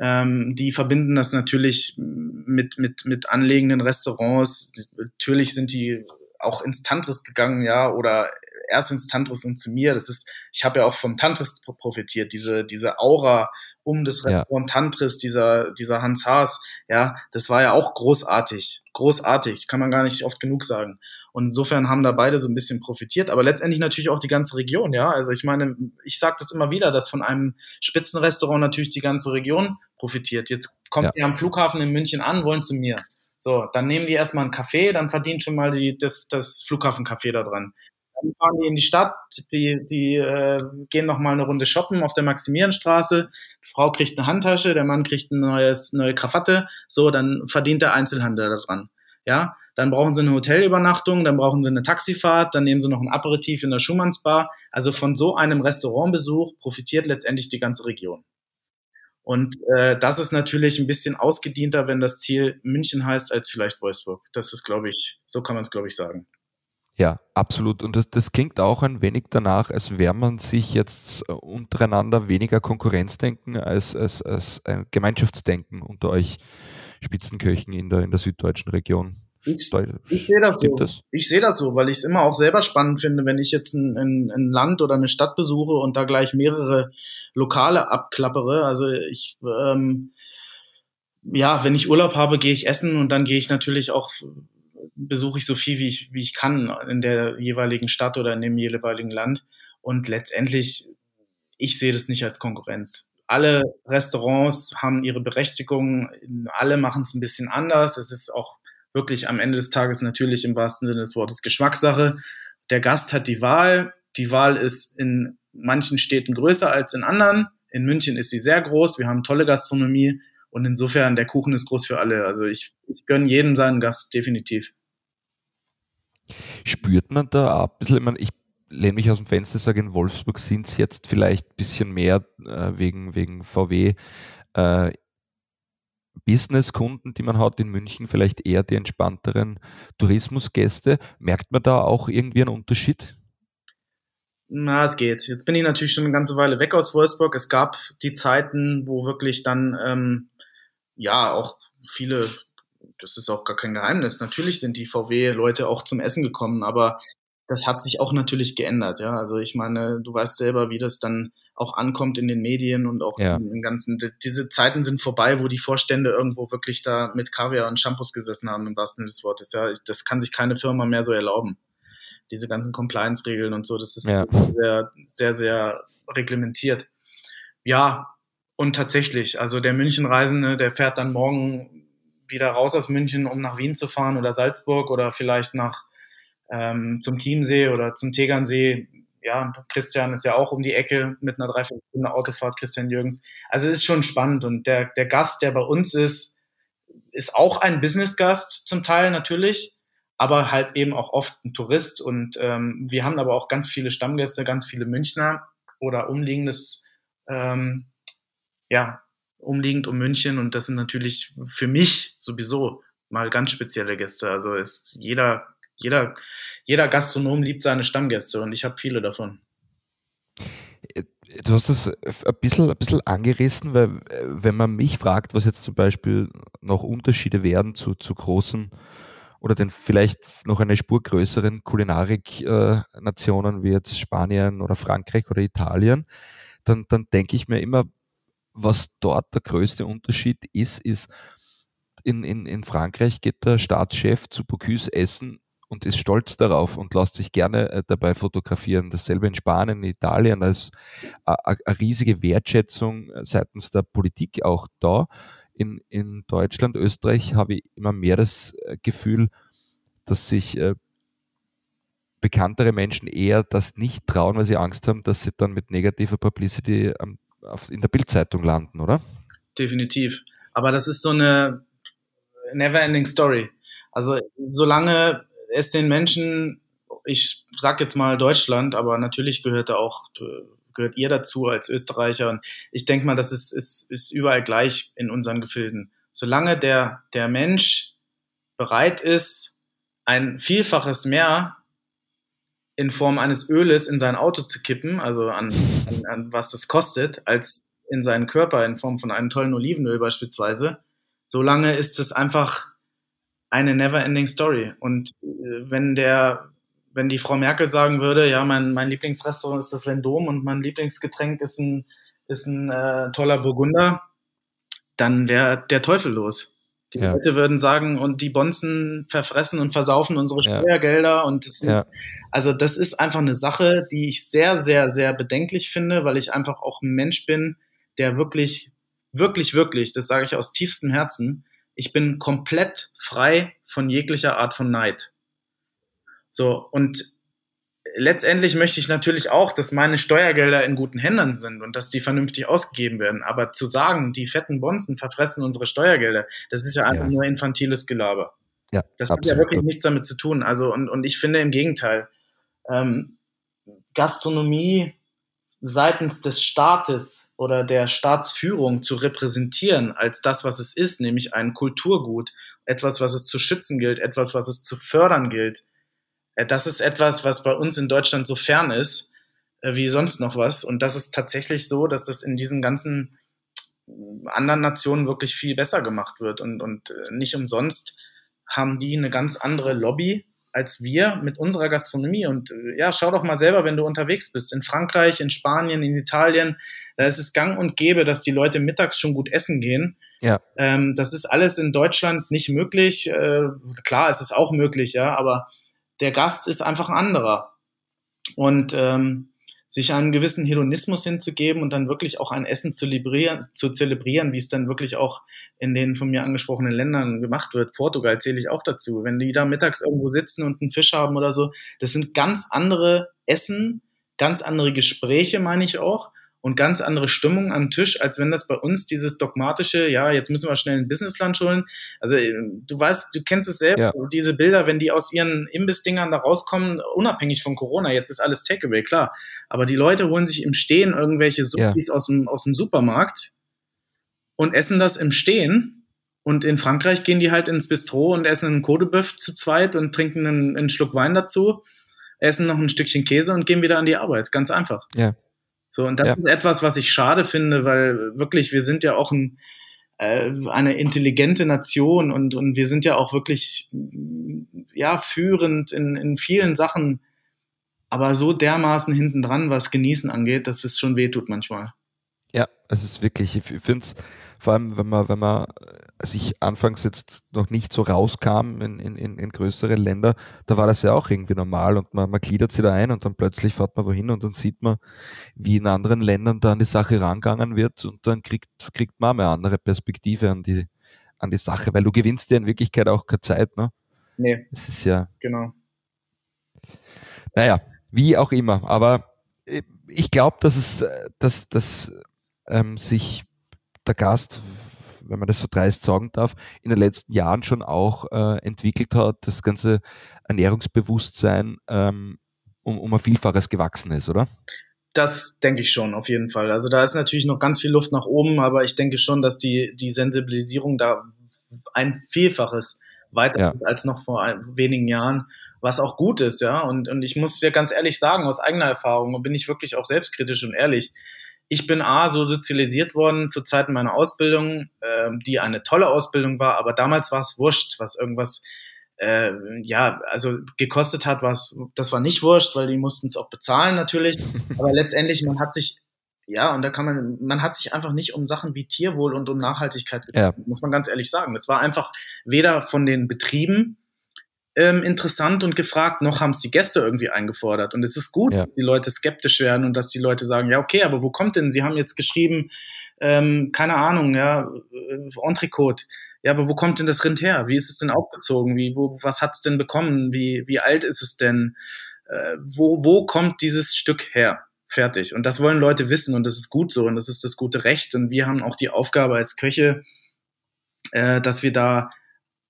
ähm, die verbinden das natürlich mit, mit, mit anlegenden Restaurants. Natürlich sind die auch ins Tantris gegangen, ja, oder erst ins Tantris und zu mir. Das ist, ich habe ja auch vom Tantris profitiert, diese, diese Aura um das Restaurant ja. Tantris, dieser, dieser Hans Haas, ja, das war ja auch großartig. Großartig, kann man gar nicht oft genug sagen. Und insofern haben da beide so ein bisschen profitiert, aber letztendlich natürlich auch die ganze Region, ja. Also ich meine, ich sage das immer wieder, dass von einem Spitzenrestaurant natürlich die ganze Region profitiert. Jetzt kommt ja. ihr am Flughafen in München an, wollen zu mir. So, dann nehmen die erstmal einen Kaffee, dann verdient schon mal die, das, das Flughafencafé da dran. Dann fahren die in die Stadt, die, die äh, gehen noch mal eine Runde shoppen auf der Maximilianstraße. Die Frau kriegt eine Handtasche, der Mann kriegt eine neues, neue Krawatte. So, dann verdient der Einzelhandel da dran. Ja, dann brauchen sie eine Hotelübernachtung, dann brauchen sie eine Taxifahrt, dann nehmen sie noch ein Aperitif in der Schumannsbar. Also von so einem Restaurantbesuch profitiert letztendlich die ganze Region. Und äh, das ist natürlich ein bisschen ausgedienter, wenn das Ziel München heißt, als vielleicht Wolfsburg. Das ist, glaube ich, so kann man es, glaube ich, sagen. Ja, absolut. Und das, das, klingt auch ein wenig danach, als wäre man sich jetzt äh, untereinander weniger Konkurrenzdenken als, als, als ein Gemeinschaftsdenken unter euch Spitzenköchen in der, in der süddeutschen Region. Ich, ich sehe das so. Das? Ich sehe das so, weil ich es immer auch selber spannend finde, wenn ich jetzt ein, ein, ein, Land oder eine Stadt besuche und da gleich mehrere Lokale abklappere. Also ich, ähm, ja, wenn ich Urlaub habe, gehe ich essen und dann gehe ich natürlich auch besuche ich so viel, wie ich, wie ich kann in der jeweiligen Stadt oder in dem jeweiligen Land. Und letztendlich, ich sehe das nicht als Konkurrenz. Alle Restaurants haben ihre Berechtigung, alle machen es ein bisschen anders. Es ist auch wirklich am Ende des Tages natürlich im wahrsten Sinne des Wortes Geschmackssache. Der Gast hat die Wahl. Die Wahl ist in manchen Städten größer als in anderen. In München ist sie sehr groß. Wir haben tolle Gastronomie. Und insofern, der Kuchen ist groß für alle. Also ich, ich gönne jedem seinen Gast definitiv. Spürt man da ein bisschen, ich, meine, ich lehne mich aus dem Fenster, sage in Wolfsburg sind es jetzt vielleicht ein bisschen mehr äh, wegen, wegen VW äh, Business-Kunden, die man hat in München, vielleicht eher die entspannteren Tourismusgäste. Merkt man da auch irgendwie einen Unterschied? Na, es geht. Jetzt bin ich natürlich schon eine ganze Weile weg aus Wolfsburg. Es gab die Zeiten, wo wirklich dann ähm, ja auch viele das ist auch gar kein Geheimnis. Natürlich sind die VW-Leute auch zum Essen gekommen, aber das hat sich auch natürlich geändert. Ja, also ich meine, du weißt selber, wie das dann auch ankommt in den Medien und auch ja. in den ganzen. Diese Zeiten sind vorbei, wo die Vorstände irgendwo wirklich da mit Kaviar und Shampoos gesessen haben, im wahrsten Sinne des Wortes. Ja, das kann sich keine Firma mehr so erlauben. Diese ganzen Compliance-Regeln und so, das ist ja. sehr, sehr, sehr reglementiert. Ja, und tatsächlich, also der Münchenreisende, der fährt dann morgen wieder raus aus München, um nach Wien zu fahren oder Salzburg oder vielleicht nach ähm, zum Chiemsee oder zum Tegernsee. Ja, Christian ist ja auch um die Ecke mit einer Dreiviertelstunde Autofahrt, Christian Jürgens. Also es ist schon spannend und der, der Gast, der bei uns ist, ist auch ein Business-Gast zum Teil natürlich, aber halt eben auch oft ein Tourist und ähm, wir haben aber auch ganz viele Stammgäste, ganz viele Münchner oder umliegendes ähm, ja, umliegend um München und das sind natürlich für mich sowieso mal ganz spezielle Gäste. Also ist jeder, jeder, jeder Gastronom liebt seine Stammgäste und ich habe viele davon. Äh, du hast es ein bisschen, ein bisschen angerissen, weil äh, wenn man mich fragt, was jetzt zum Beispiel noch Unterschiede wären zu, zu großen oder den vielleicht noch eine Spur größeren Kulinarik-Nationen wie jetzt Spanien oder Frankreich oder Italien, dann, dann denke ich mir immer, was dort der größte Unterschied ist, ist, in, in, in Frankreich geht der Staatschef zu Bocuse essen und ist stolz darauf und lässt sich gerne äh, dabei fotografieren. Dasselbe in Spanien, in Italien, als eine riesige Wertschätzung äh, seitens der Politik auch da. In, in Deutschland, Österreich habe ich immer mehr das äh, Gefühl, dass sich äh, bekanntere Menschen eher das nicht trauen, weil sie Angst haben, dass sie dann mit negativer Publicity am in der Bildzeitung landen, oder? Definitiv. Aber das ist so eine never-ending Story. Also solange es den Menschen, ich sag jetzt mal Deutschland, aber natürlich gehört da auch gehört ihr dazu als Österreicher. Und ich denke mal, das ist, ist, ist überall gleich in unseren Gefilden. Solange der, der Mensch bereit ist, ein Vielfaches mehr in Form eines Öles in sein Auto zu kippen, also an, an, an was das kostet, als in seinen Körper in Form von einem tollen Olivenöl beispielsweise, solange ist es einfach eine never-ending Story. Und äh, wenn der, wenn die Frau Merkel sagen würde, ja, mein, mein Lieblingsrestaurant ist das Vendôme und mein Lieblingsgetränk ist ein, ist ein äh, toller Burgunder, dann wäre der Teufel los. Die ja. Leute würden sagen, und die Bonzen verfressen und versaufen unsere Steuergelder. Ja. Und das sind, ja. also das ist einfach eine Sache, die ich sehr, sehr, sehr bedenklich finde, weil ich einfach auch ein Mensch bin, der wirklich, wirklich, wirklich, das sage ich aus tiefstem Herzen, ich bin komplett frei von jeglicher Art von Neid. So, und letztendlich möchte ich natürlich auch, dass meine Steuergelder in guten Händen sind und dass die vernünftig ausgegeben werden. Aber zu sagen, die fetten Bonzen verfressen unsere Steuergelder, das ist ja einfach ja. nur infantiles Gelaber. Ja, das absolut. hat ja wirklich nichts damit zu tun. Also, und, und ich finde im Gegenteil, ähm, Gastronomie seitens des Staates oder der Staatsführung zu repräsentieren als das, was es ist, nämlich ein Kulturgut, etwas, was es zu schützen gilt, etwas, was es zu fördern gilt. Äh, das ist etwas, was bei uns in Deutschland so fern ist äh, wie sonst noch was. Und das ist tatsächlich so, dass das in diesen ganzen anderen Nationen wirklich viel besser gemacht wird. Und, und äh, nicht umsonst haben die eine ganz andere Lobby als wir mit unserer Gastronomie. Und äh, ja, schau doch mal selber, wenn du unterwegs bist. In Frankreich, in Spanien, in Italien, da ist es gang und gäbe, dass die Leute mittags schon gut essen gehen. Ja. Ähm, das ist alles in Deutschland nicht möglich. Äh, klar, es ist auch möglich, ja, aber der Gast ist einfach ein anderer. Und ähm, sich einen gewissen Hedonismus hinzugeben und dann wirklich auch ein Essen zu, zu zelebrieren, wie es dann wirklich auch in den von mir angesprochenen Ländern gemacht wird. Portugal zähle ich auch dazu. Wenn die da mittags irgendwo sitzen und einen Fisch haben oder so, das sind ganz andere Essen, ganz andere Gespräche, meine ich auch und ganz andere Stimmung am Tisch, als wenn das bei uns dieses dogmatische, ja, jetzt müssen wir schnell ein Businessland holen. Also äh, du weißt, du kennst es selbst, ja. diese Bilder, wenn die aus ihren Imbissdingern da rauskommen, unabhängig von Corona, jetzt ist alles Takeaway, klar. Aber die Leute holen sich im Stehen irgendwelche Suppis ja. aus, dem, aus dem Supermarkt und essen das im Stehen. Und in Frankreich gehen die halt ins Bistro und essen einen Kodebuff zu zweit und trinken einen, einen Schluck Wein dazu, essen noch ein Stückchen Käse und gehen wieder an die Arbeit. Ganz einfach. Ja. So, und das ja. ist etwas, was ich schade finde, weil wirklich, wir sind ja auch ein, äh, eine intelligente Nation und, und wir sind ja auch wirklich ja, führend in, in vielen Sachen, aber so dermaßen hinten dran, was Genießen angeht, dass es schon wehtut manchmal. Ja, es ist wirklich, ich finde es vor allem, wenn man, wenn man sich anfangs jetzt noch nicht so rauskam in, in, in größere Länder, da war das ja auch irgendwie normal und man, man gliedert sich da ein und dann plötzlich fährt man wohin und dann sieht man, wie in anderen Ländern da an die Sache rangegangen wird und dann kriegt, kriegt man eine andere Perspektive an die, an die Sache, weil du gewinnst ja in Wirklichkeit auch keine Zeit, ne? Nee. Es ist ja. Genau. Naja, wie auch immer, aber ich glaube, dass es, dass, dass ähm, sich der Gast, wenn man das so dreist sagen darf, in den letzten Jahren schon auch äh, entwickelt hat, das ganze Ernährungsbewusstsein ähm, um, um ein Vielfaches gewachsen ist, oder? Das denke ich schon, auf jeden Fall. Also da ist natürlich noch ganz viel Luft nach oben, aber ich denke schon, dass die, die Sensibilisierung da ein Vielfaches weiter ja. als noch vor wenigen Jahren, was auch gut ist, ja. Und, und ich muss dir ganz ehrlich sagen, aus eigener Erfahrung, bin ich wirklich auch selbstkritisch und ehrlich, ich bin A, so sozialisiert worden zu Zeiten meiner Ausbildung, äh, die eine tolle Ausbildung war, aber damals war es wurscht, was irgendwas, äh, ja, also gekostet hat, was, das war nicht wurscht, weil die mussten es auch bezahlen natürlich, aber letztendlich, man hat sich, ja, und da kann man, man hat sich einfach nicht um Sachen wie Tierwohl und um Nachhaltigkeit gekümmert, ja. muss man ganz ehrlich sagen. Das war einfach weder von den Betrieben, ähm, interessant und gefragt, noch haben es die Gäste irgendwie eingefordert. Und es ist gut, ja. dass die Leute skeptisch werden und dass die Leute sagen, ja, okay, aber wo kommt denn? Sie haben jetzt geschrieben, ähm, keine Ahnung, ja, äh, Entrecote. Ja, aber wo kommt denn das Rind her? Wie ist es denn aufgezogen? Wie, wo, was hat es denn bekommen? Wie, wie alt ist es denn? Äh, wo, wo kommt dieses Stück her? Fertig. Und das wollen Leute wissen und das ist gut so und das ist das gute Recht. Und wir haben auch die Aufgabe als Köche, äh, dass wir da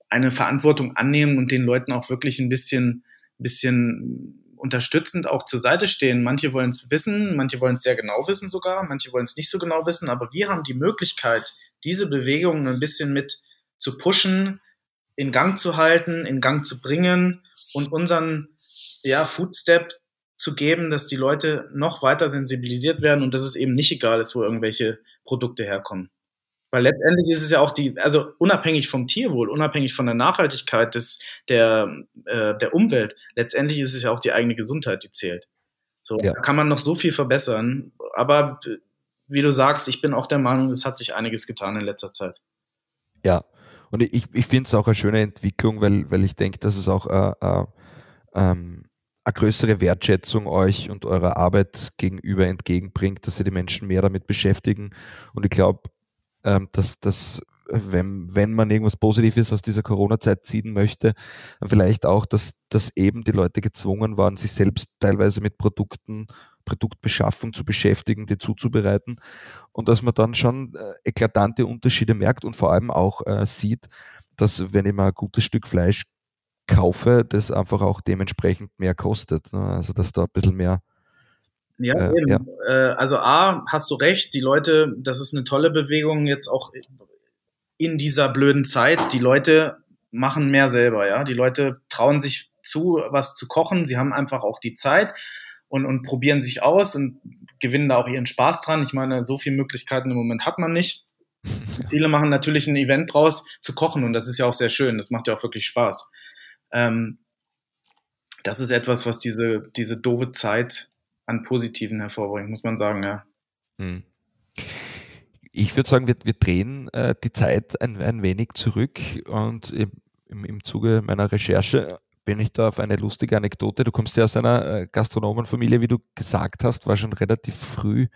eine Verantwortung annehmen und den Leuten auch wirklich ein bisschen, bisschen unterstützend auch zur Seite stehen. Manche wollen es wissen, manche wollen es sehr genau wissen sogar, manche wollen es nicht so genau wissen, aber wir haben die Möglichkeit, diese Bewegungen ein bisschen mit zu pushen, in Gang zu halten, in Gang zu bringen und unseren ja, Foodstep zu geben, dass die Leute noch weiter sensibilisiert werden und dass es eben nicht egal ist, wo irgendwelche Produkte herkommen. Weil letztendlich ist es ja auch die, also unabhängig vom Tierwohl, unabhängig von der Nachhaltigkeit des, der, äh, der Umwelt, letztendlich ist es ja auch die eigene Gesundheit, die zählt. So, ja. da kann man noch so viel verbessern. Aber wie du sagst, ich bin auch der Meinung, es hat sich einiges getan in letzter Zeit. Ja, und ich, ich finde es auch eine schöne Entwicklung, weil, weil ich denke, dass es auch äh, äh, ähm, eine größere Wertschätzung euch und eurer Arbeit gegenüber entgegenbringt, dass sie die Menschen mehr damit beschäftigen. Und ich glaube, ähm, dass, dass wenn, wenn man irgendwas Positives aus dieser Corona-Zeit ziehen möchte, vielleicht auch, dass, dass eben die Leute gezwungen waren, sich selbst teilweise mit Produkten, Produktbeschaffung zu beschäftigen, die zuzubereiten und dass man dann schon äh, eklatante Unterschiede merkt und vor allem auch äh, sieht, dass wenn ich mal ein gutes Stück Fleisch kaufe, das einfach auch dementsprechend mehr kostet. Ne? Also dass da ein bisschen mehr ja, äh, eben. Ja. Äh, also A, hast du recht, die Leute, das ist eine tolle Bewegung jetzt auch in dieser blöden Zeit. Die Leute machen mehr selber, ja. Die Leute trauen sich zu, was zu kochen. Sie haben einfach auch die Zeit und, und probieren sich aus und gewinnen da auch ihren Spaß dran. Ich meine, so viele Möglichkeiten im Moment hat man nicht. Viele machen natürlich ein Event draus zu kochen und das ist ja auch sehr schön. Das macht ja auch wirklich Spaß. Ähm, das ist etwas, was diese, diese doofe Zeit an Positiven hervorbringt, muss man sagen, ja. Hm. Ich würde sagen, wir, wir drehen äh, die Zeit ein, ein wenig zurück und im, im Zuge meiner Recherche bin ich da auf eine lustige Anekdote. Du kommst ja aus einer äh, Gastronomenfamilie, wie du gesagt hast, war schon relativ früh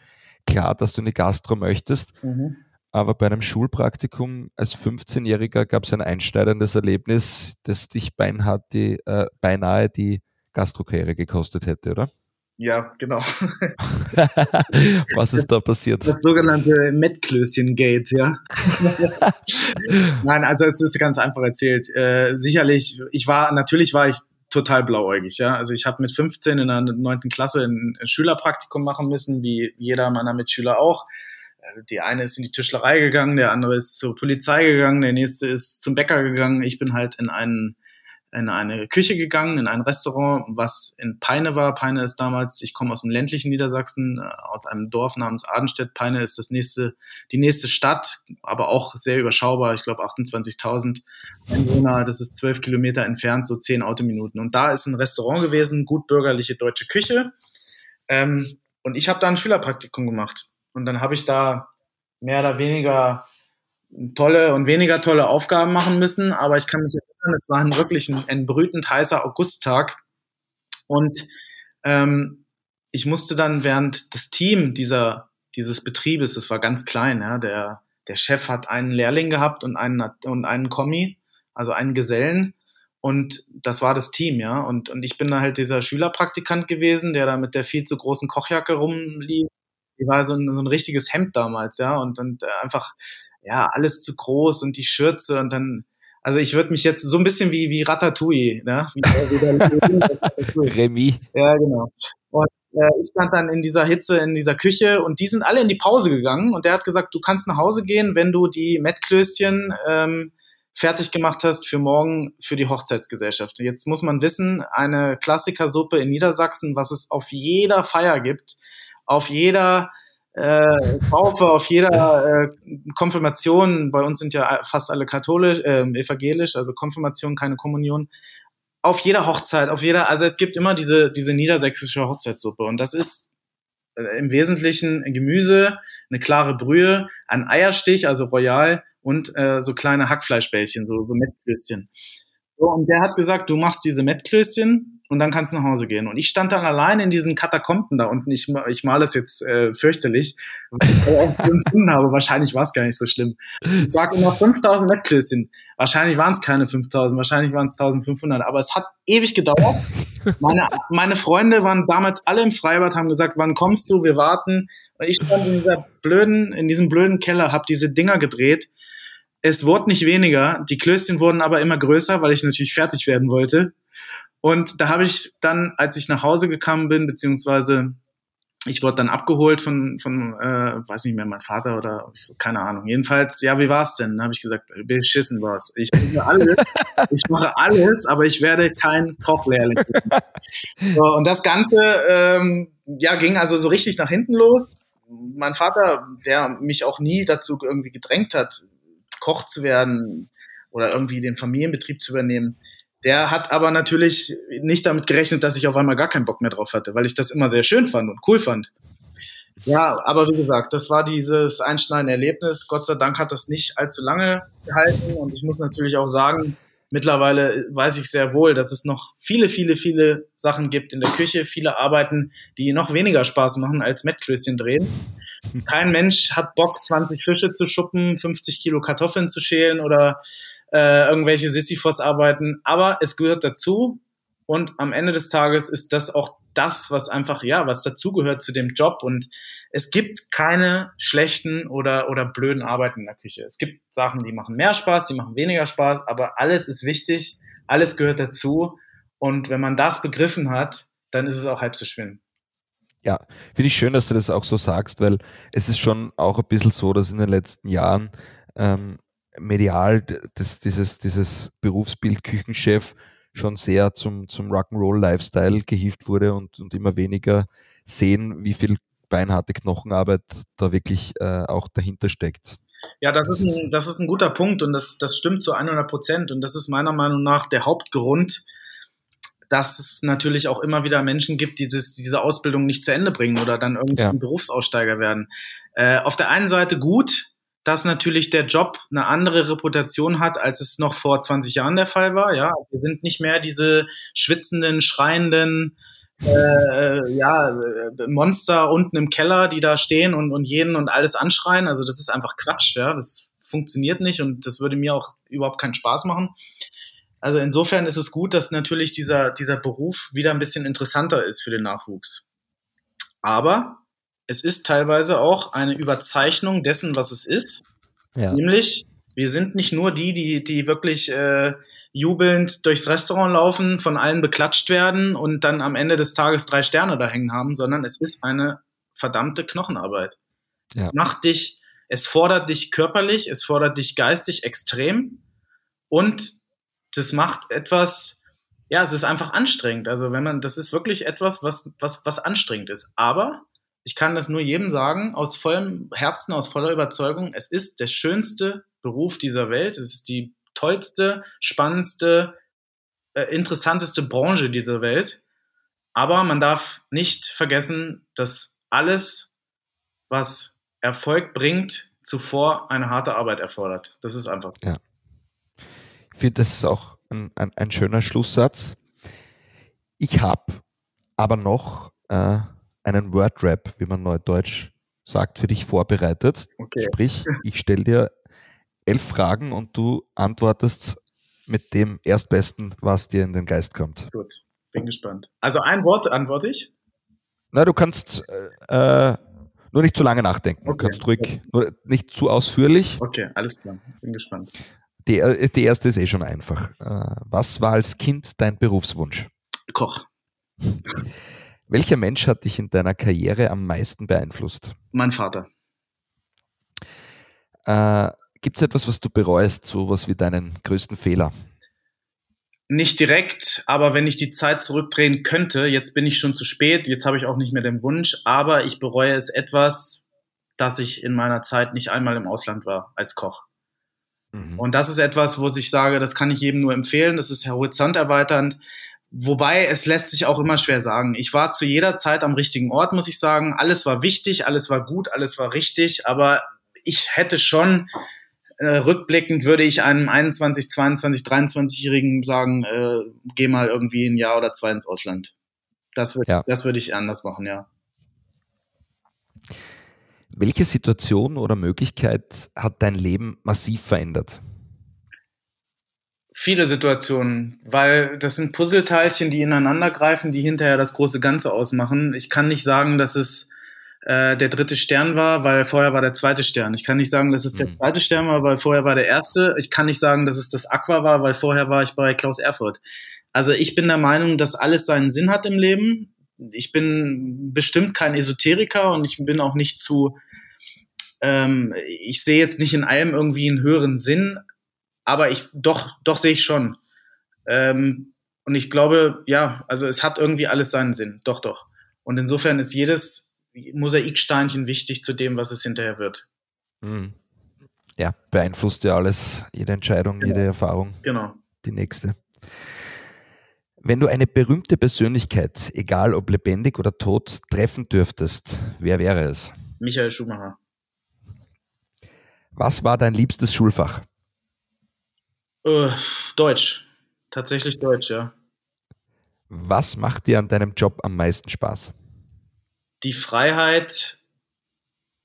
klar, dass du eine Gastro möchtest. Mhm. Aber bei einem Schulpraktikum als 15-Jähriger gab es ein einschneidendes Erlebnis, das dich beinahe die, äh, beinahe die Gastrokarriere gekostet hätte, oder? Ja, genau. Was ist das, da passiert? Das sogenannte Mettklößchen-Gate, ja. Nein, also es ist ganz einfach erzählt. Äh, sicherlich, ich war, natürlich war ich total blauäugig, ja. Also ich habe mit 15 in der neunten Klasse ein Schülerpraktikum machen müssen, wie jeder meiner Mitschüler auch. Äh, die eine ist in die Tischlerei gegangen, der andere ist zur Polizei gegangen, der nächste ist zum Bäcker gegangen. Ich bin halt in einen in eine Küche gegangen, in ein Restaurant, was in Peine war. Peine ist damals, ich komme aus dem ländlichen Niedersachsen, äh, aus einem Dorf namens Adenstedt. Peine ist das nächste, die nächste Stadt, aber auch sehr überschaubar. Ich glaube 28.000 Einwohner. Das ist zwölf Kilometer entfernt, so zehn Autominuten. Und da ist ein Restaurant gewesen, gut bürgerliche deutsche Küche. Ähm, und ich habe da ein Schülerpraktikum gemacht. Und dann habe ich da mehr oder weniger tolle und weniger tolle Aufgaben machen müssen. Aber ich kann mich es war ein wirklich ein, ein brütend heißer Augusttag. Und ähm, ich musste dann während das Team dieser, dieses Betriebes, das war ganz klein, ja, der, der Chef hat einen Lehrling gehabt und einen, und einen Kommi, also einen Gesellen. Und das war das Team, ja. Und, und ich bin da halt dieser Schülerpraktikant gewesen, der da mit der viel zu großen Kochjacke rumlief. Die war so ein, so ein richtiges Hemd damals, ja. Und, und äh, einfach, ja, alles zu groß und die Schürze und dann also ich würde mich jetzt so ein bisschen wie, wie Ratatouille, ne? Remy. Ja, genau. Und äh, ich stand dann in dieser Hitze in dieser Küche und die sind alle in die Pause gegangen und der hat gesagt, du kannst nach Hause gehen, wenn du die Mettklößchen ähm, fertig gemacht hast für morgen für die Hochzeitsgesellschaft. Jetzt muss man wissen, eine Klassikersuppe in Niedersachsen, was es auf jeder Feier gibt, auf jeder äh, Taufe, auf jeder äh, Konfirmation, bei uns sind ja fast alle katholisch, äh, evangelisch, also Konfirmation, keine Kommunion, auf jeder Hochzeit, auf jeder, also es gibt immer diese, diese niedersächsische Hochzeitssuppe und das ist äh, im Wesentlichen Gemüse, eine klare Brühe, ein Eierstich, also royal und äh, so kleine Hackfleischbällchen, so, so Mettklößchen. So, und der hat gesagt, du machst diese Mettklößchen und dann kannst du nach Hause gehen. Und ich stand dann allein in diesen Katakomben da unten. Ich, ich male es jetzt äh, fürchterlich, weil ich so empfunden habe. Wahrscheinlich war es gar nicht so schlimm. Ich sage immer 5000 Mettklößchen. Wahrscheinlich waren es keine 5000, wahrscheinlich waren es 1500. Aber es hat ewig gedauert. Meine, meine Freunde waren damals alle im Freibad, haben gesagt, wann kommst du? Wir warten. Und ich stand in dieser blöden, in diesem blöden Keller, habe diese Dinger gedreht. Es wurde nicht weniger, die Klößchen wurden aber immer größer, weil ich natürlich fertig werden wollte. Und da habe ich dann, als ich nach Hause gekommen bin, beziehungsweise ich wurde dann abgeholt von, von äh, weiß nicht mehr, mein Vater oder keine Ahnung. Jedenfalls, ja, wie war's denn? Dann habe ich gesagt, beschissen war's. Ich mache alles, ich mache alles, aber ich werde kein Kochlehrling. so, und das Ganze, ähm, ja, ging also so richtig nach hinten los. Mein Vater, der mich auch nie dazu irgendwie gedrängt hat, Koch zu werden oder irgendwie den Familienbetrieb zu übernehmen, der hat aber natürlich nicht damit gerechnet, dass ich auf einmal gar keinen Bock mehr drauf hatte, weil ich das immer sehr schön fand und cool fand. Ja, aber wie gesagt, das war dieses einschneidende Erlebnis. Gott sei Dank hat das nicht allzu lange gehalten und ich muss natürlich auch sagen, mittlerweile weiß ich sehr wohl, dass es noch viele, viele, viele Sachen gibt in der Küche, viele Arbeiten, die noch weniger Spaß machen als Mettklößchen drehen. Kein Mensch hat Bock, 20 Fische zu schuppen, 50 Kilo Kartoffeln zu schälen oder äh, irgendwelche Sisyphos-Arbeiten, aber es gehört dazu. Und am Ende des Tages ist das auch das, was einfach, ja, was dazugehört zu dem Job. Und es gibt keine schlechten oder, oder blöden Arbeiten in der Küche. Es gibt Sachen, die machen mehr Spaß, die machen weniger Spaß, aber alles ist wichtig, alles gehört dazu. Und wenn man das begriffen hat, dann ist es auch halb so schlimm. Ja, finde ich schön, dass du das auch so sagst, weil es ist schon auch ein bisschen so, dass in den letzten Jahren ähm, medial das, dieses, dieses Berufsbild Küchenchef schon sehr zum, zum Rock'n'Roll-Lifestyle gehievt wurde und, und immer weniger sehen, wie viel beinharte Knochenarbeit da wirklich äh, auch dahinter steckt. Ja, das ist ein, das ist ein guter Punkt und das, das stimmt zu 100 Prozent und das ist meiner Meinung nach der Hauptgrund, dass es natürlich auch immer wieder Menschen gibt, die dieses, diese Ausbildung nicht zu Ende bringen oder dann irgendwie ja. Berufsaussteiger werden. Äh, auf der einen Seite gut, dass natürlich der Job eine andere Reputation hat, als es noch vor 20 Jahren der Fall war. Ja, wir sind nicht mehr diese schwitzenden, schreienden äh, ja, äh, Monster unten im Keller, die da stehen und, und jeden und alles anschreien. Also das ist einfach Quatsch. Ja, das funktioniert nicht und das würde mir auch überhaupt keinen Spaß machen. Also insofern ist es gut, dass natürlich dieser, dieser Beruf wieder ein bisschen interessanter ist für den Nachwuchs. Aber es ist teilweise auch eine Überzeichnung dessen, was es ist. Ja. Nämlich, wir sind nicht nur die, die, die wirklich äh, jubelnd durchs Restaurant laufen, von allen beklatscht werden und dann am Ende des Tages drei Sterne da hängen haben, sondern es ist eine verdammte Knochenarbeit. Ja. Macht dich, es fordert dich körperlich, es fordert dich geistig extrem und das macht etwas, ja, es ist einfach anstrengend. Also wenn man, das ist wirklich etwas, was, was, was anstrengend ist. Aber ich kann das nur jedem sagen, aus vollem Herzen, aus voller Überzeugung, es ist der schönste Beruf dieser Welt. Es ist die tollste, spannendste, äh, interessanteste Branche dieser Welt. Aber man darf nicht vergessen, dass alles, was Erfolg bringt, zuvor eine harte Arbeit erfordert. Das ist einfach so. Ja. Ich finde, das ist auch ein, ein, ein schöner Schlusssatz. Ich habe aber noch äh, einen Word-Rap, wie man neudeutsch sagt, für dich vorbereitet. Okay. Sprich, ich stelle dir elf Fragen und du antwortest mit dem Erstbesten, was dir in den Geist kommt. Gut, bin gespannt. Also ein Wort antworte ich? Na, du kannst äh, nur nicht zu lange nachdenken. Okay. Du kannst ruhig, nur nicht zu ausführlich. Okay, alles klar. Bin gespannt. Die, äh, die erste ist eh schon einfach. Äh, was war als Kind dein Berufswunsch? Koch. Welcher Mensch hat dich in deiner Karriere am meisten beeinflusst? Mein Vater. Äh, Gibt es etwas, was du bereust, so was wie deinen größten Fehler? Nicht direkt, aber wenn ich die Zeit zurückdrehen könnte, jetzt bin ich schon zu spät, jetzt habe ich auch nicht mehr den Wunsch, aber ich bereue es etwas, dass ich in meiner Zeit nicht einmal im Ausland war als Koch. Mhm. Und das ist etwas, wo ich sage, das kann ich jedem nur empfehlen, das ist horizonterweiternd. Wobei es lässt sich auch immer schwer sagen. Ich war zu jeder Zeit am richtigen Ort, muss ich sagen. Alles war wichtig, alles war gut, alles war richtig, aber ich hätte schon äh, rückblickend würde ich einem 21, 22, 23-Jährigen sagen, äh, geh mal irgendwie ein Jahr oder zwei ins Ausland. Das würde ja. das würde ich anders machen, ja. Welche Situation oder Möglichkeit hat dein Leben massiv verändert? Viele Situationen, weil das sind Puzzleteilchen, die ineinander greifen, die hinterher das große Ganze ausmachen. Ich kann nicht sagen, dass es äh, der dritte Stern war, weil vorher war der zweite Stern. Ich kann nicht sagen, dass es der mhm. zweite Stern war, weil vorher war der erste. Ich kann nicht sagen, dass es das Aqua war, weil vorher war ich bei Klaus Erfurt. Also ich bin der Meinung, dass alles seinen Sinn hat im Leben. Ich bin bestimmt kein Esoteriker und ich bin auch nicht zu, ähm, ich sehe jetzt nicht in allem irgendwie einen höheren Sinn, aber ich doch, doch sehe ich schon. Ähm, und ich glaube, ja, also es hat irgendwie alles seinen Sinn. Doch, doch. Und insofern ist jedes Mosaiksteinchen wichtig zu dem, was es hinterher wird. Mhm. Ja, beeinflusst ja alles, jede Entscheidung, genau. jede Erfahrung. Genau. Die nächste. Wenn du eine berühmte Persönlichkeit, egal ob lebendig oder tot, treffen dürftest, wer wäre es? Michael Schumacher. Was war dein liebstes Schulfach? Uh, Deutsch. Tatsächlich Deutsch, ja. Was macht dir an deinem Job am meisten Spaß? Die Freiheit,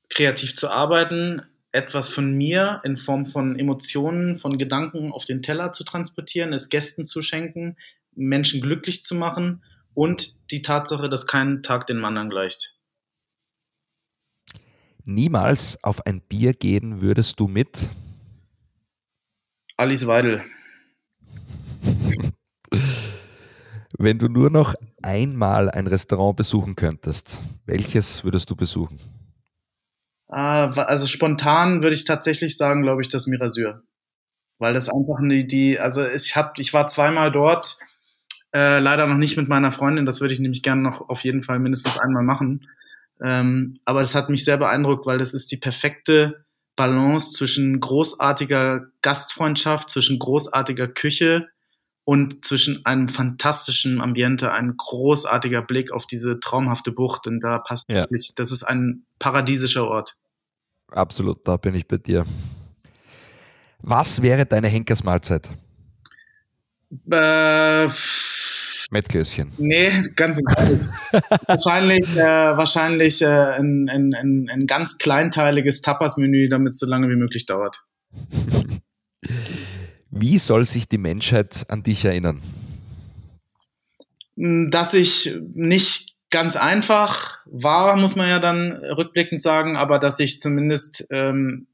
kreativ zu arbeiten, etwas von mir in Form von Emotionen, von Gedanken auf den Teller zu transportieren, es Gästen zu schenken, Menschen glücklich zu machen und die Tatsache, dass kein Tag den Mann angleicht. Niemals auf ein Bier gehen würdest du mit? Alice Weidel. Wenn du nur noch einmal ein Restaurant besuchen könntest, welches würdest du besuchen? Ah, also spontan würde ich tatsächlich sagen, glaube ich, das Mirasur. Weil das einfach die, die also ich, hab, ich war zweimal dort, äh, leider noch nicht mit meiner Freundin, das würde ich nämlich gerne noch auf jeden Fall mindestens einmal machen. Ähm, aber das hat mich sehr beeindruckt, weil das ist die perfekte Balance zwischen großartiger Gastfreundschaft, zwischen großartiger Küche und zwischen einem fantastischen Ambiente, ein großartiger Blick auf diese traumhafte Bucht. Und da passt ja. wirklich, das ist ein paradiesischer Ort. Absolut, da bin ich bei dir. Was wäre deine Henkersmahlzeit? Äh, Mettklößchen. Nee, ganz ehrlich. wahrscheinlich äh, wahrscheinlich äh, ein, ein, ein, ein ganz kleinteiliges Tapas-Menü, damit es so lange wie möglich dauert. Wie soll sich die Menschheit an dich erinnern? Hm, dass ich nicht ganz einfach war, muss man ja dann rückblickend sagen, aber dass ich zumindest ähm,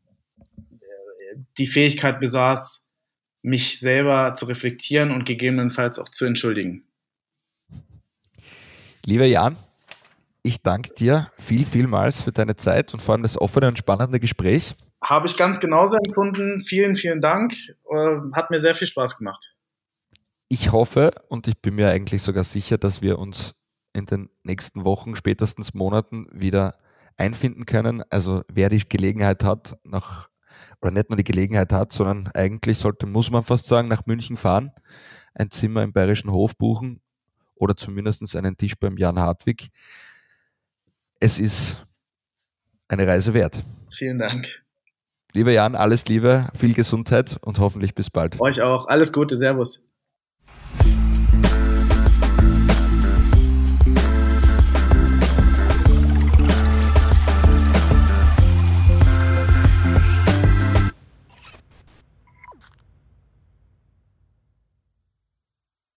die Fähigkeit besaß, mich selber zu reflektieren und gegebenenfalls auch zu entschuldigen. Lieber Jan, ich danke dir viel, vielmals für deine Zeit und vor allem das offene und spannende Gespräch. Habe ich ganz genauso empfunden. Vielen, vielen Dank. Äh, hat mir sehr viel Spaß gemacht. Ich hoffe und ich bin mir eigentlich sogar sicher, dass wir uns in den nächsten Wochen, spätestens Monaten wieder einfinden können. Also wer die Gelegenheit hat, nach, oder nicht nur die Gelegenheit hat, sondern eigentlich sollte, muss man fast sagen, nach München fahren, ein Zimmer im Bayerischen Hof buchen oder zumindest einen Tisch beim Jan Hartwig. Es ist eine Reise wert. Vielen Dank. Lieber Jan, alles Liebe, viel Gesundheit und hoffentlich bis bald. Euch auch. Alles Gute. Servus.